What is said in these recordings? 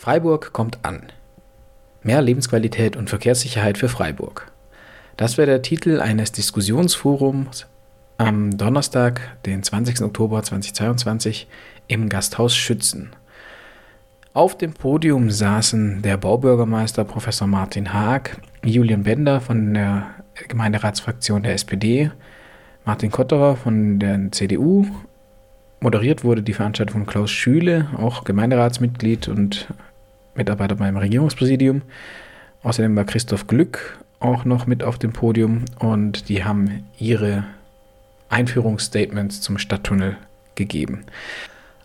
Freiburg kommt an. Mehr Lebensqualität und Verkehrssicherheit für Freiburg. Das wäre der Titel eines Diskussionsforums am Donnerstag, den 20. Oktober 2022 im Gasthaus Schützen. Auf dem Podium saßen der Baubürgermeister Professor Martin Haag, Julian Bender von der Gemeinderatsfraktion der SPD, Martin Kotterer von der CDU. Moderiert wurde die Veranstaltung von Klaus Schüle, auch Gemeinderatsmitglied und Mitarbeiter beim Regierungspräsidium. Außerdem war Christoph Glück auch noch mit auf dem Podium und die haben ihre Einführungsstatements zum Stadttunnel gegeben.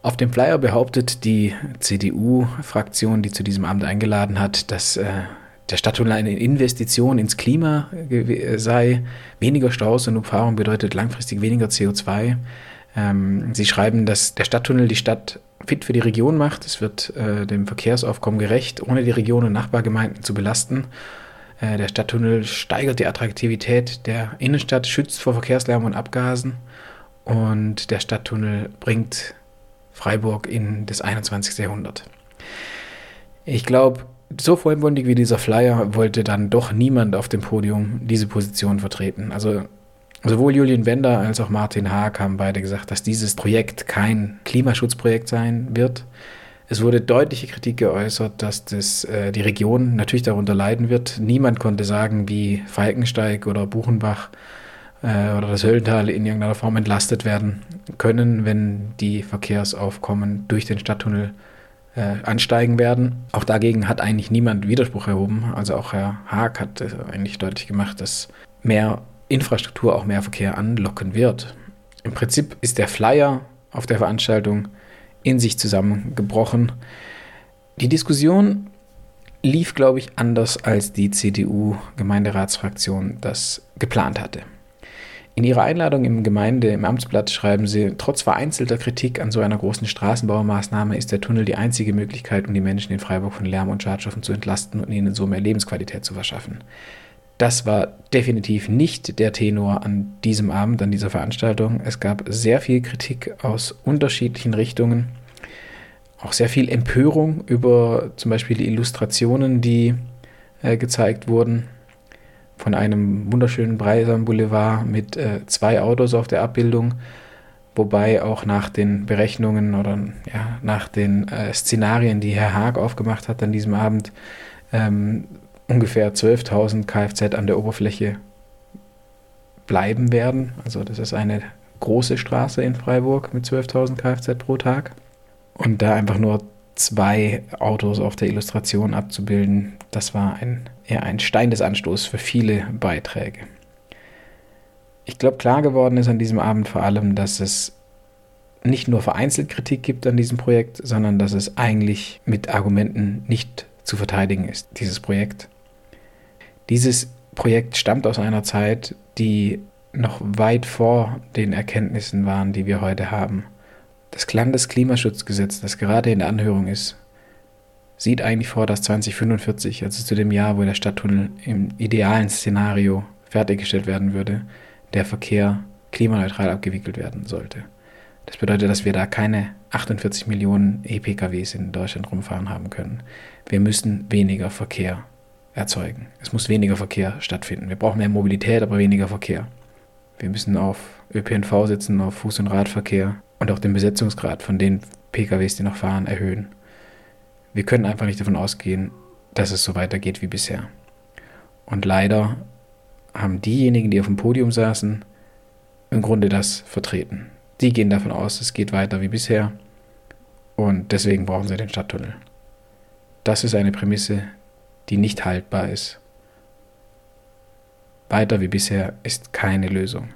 Auf dem Flyer behauptet die CDU-Fraktion, die zu diesem Abend eingeladen hat, dass äh, der Stadttunnel eine Investition ins Klima sei. Weniger Staus und Umfahrung bedeutet langfristig weniger CO2. Ähm, sie schreiben, dass der Stadttunnel die Stadt fit für die Region macht. Es wird äh, dem Verkehrsaufkommen gerecht, ohne die Region und Nachbargemeinden zu belasten. Äh, der Stadttunnel steigert die Attraktivität der Innenstadt, schützt vor Verkehrslärm und Abgasen. Und der Stadttunnel bringt Freiburg in das 21. Jahrhundert. Ich glaube, so vollmundig wie dieser Flyer wollte dann doch niemand auf dem Podium diese Position vertreten. Also Sowohl Julian Wender als auch Martin Haag haben beide gesagt, dass dieses Projekt kein Klimaschutzprojekt sein wird. Es wurde deutliche Kritik geäußert, dass das, äh, die Region natürlich darunter leiden wird. Niemand konnte sagen, wie Falkensteig oder Buchenbach äh, oder das Höllental in irgendeiner Form entlastet werden können, wenn die Verkehrsaufkommen durch den Stadttunnel äh, ansteigen werden. Auch dagegen hat eigentlich niemand Widerspruch erhoben. Also auch Herr Haag hat äh, eigentlich deutlich gemacht, dass mehr Infrastruktur auch mehr Verkehr anlocken wird. Im Prinzip ist der Flyer auf der Veranstaltung in sich zusammengebrochen. Die Diskussion lief, glaube ich, anders als die CDU-Gemeinderatsfraktion das geplant hatte. In ihrer Einladung im Gemeinde im Amtsblatt schreiben sie, trotz vereinzelter Kritik an so einer großen Straßenbaumaßnahme ist der Tunnel die einzige Möglichkeit, um die Menschen in Freiburg von Lärm und Schadstoffen zu entlasten und ihnen so mehr Lebensqualität zu verschaffen. Das war definitiv nicht der Tenor an diesem Abend, an dieser Veranstaltung. Es gab sehr viel Kritik aus unterschiedlichen Richtungen, auch sehr viel Empörung über zum Beispiel die Illustrationen, die äh, gezeigt wurden. Von einem wunderschönen Breisam Boulevard mit äh, zwei Autos auf der Abbildung, wobei auch nach den Berechnungen oder ja, nach den äh, Szenarien, die Herr Haag aufgemacht hat an diesem Abend, ähm, ungefähr 12.000 Kfz an der Oberfläche bleiben werden. Also das ist eine große Straße in Freiburg mit 12.000 Kfz pro Tag. Und da einfach nur zwei Autos auf der Illustration abzubilden, das war ein, eher ein Stein des Anstoßes für viele Beiträge. Ich glaube, klar geworden ist an diesem Abend vor allem, dass es nicht nur vereinzelt Kritik gibt an diesem Projekt, sondern dass es eigentlich mit Argumenten nicht zu verteidigen ist, dieses Projekt. Dieses Projekt stammt aus einer Zeit, die noch weit vor den Erkenntnissen waren, die wir heute haben. Das Landesklimaschutzgesetz, das gerade in der Anhörung ist, sieht eigentlich vor, dass 2045, also zu dem Jahr, wo der Stadttunnel im idealen Szenario fertiggestellt werden würde, der Verkehr klimaneutral abgewickelt werden sollte. Das bedeutet, dass wir da keine 48 Millionen E-PKWs in Deutschland rumfahren haben können. Wir müssen weniger Verkehr erzeugen. Es muss weniger Verkehr stattfinden. Wir brauchen mehr Mobilität, aber weniger Verkehr. Wir müssen auf ÖPNV setzen, auf Fuß- und Radverkehr und auch den Besetzungsgrad von den PKWs, die noch fahren, erhöhen. Wir können einfach nicht davon ausgehen, dass es so weitergeht wie bisher. Und leider haben diejenigen, die auf dem Podium saßen, im Grunde das vertreten. Die gehen davon aus, es geht weiter wie bisher und deswegen brauchen sie den Stadttunnel. Das ist eine Prämisse, die nicht haltbar ist. Weiter wie bisher ist keine Lösung.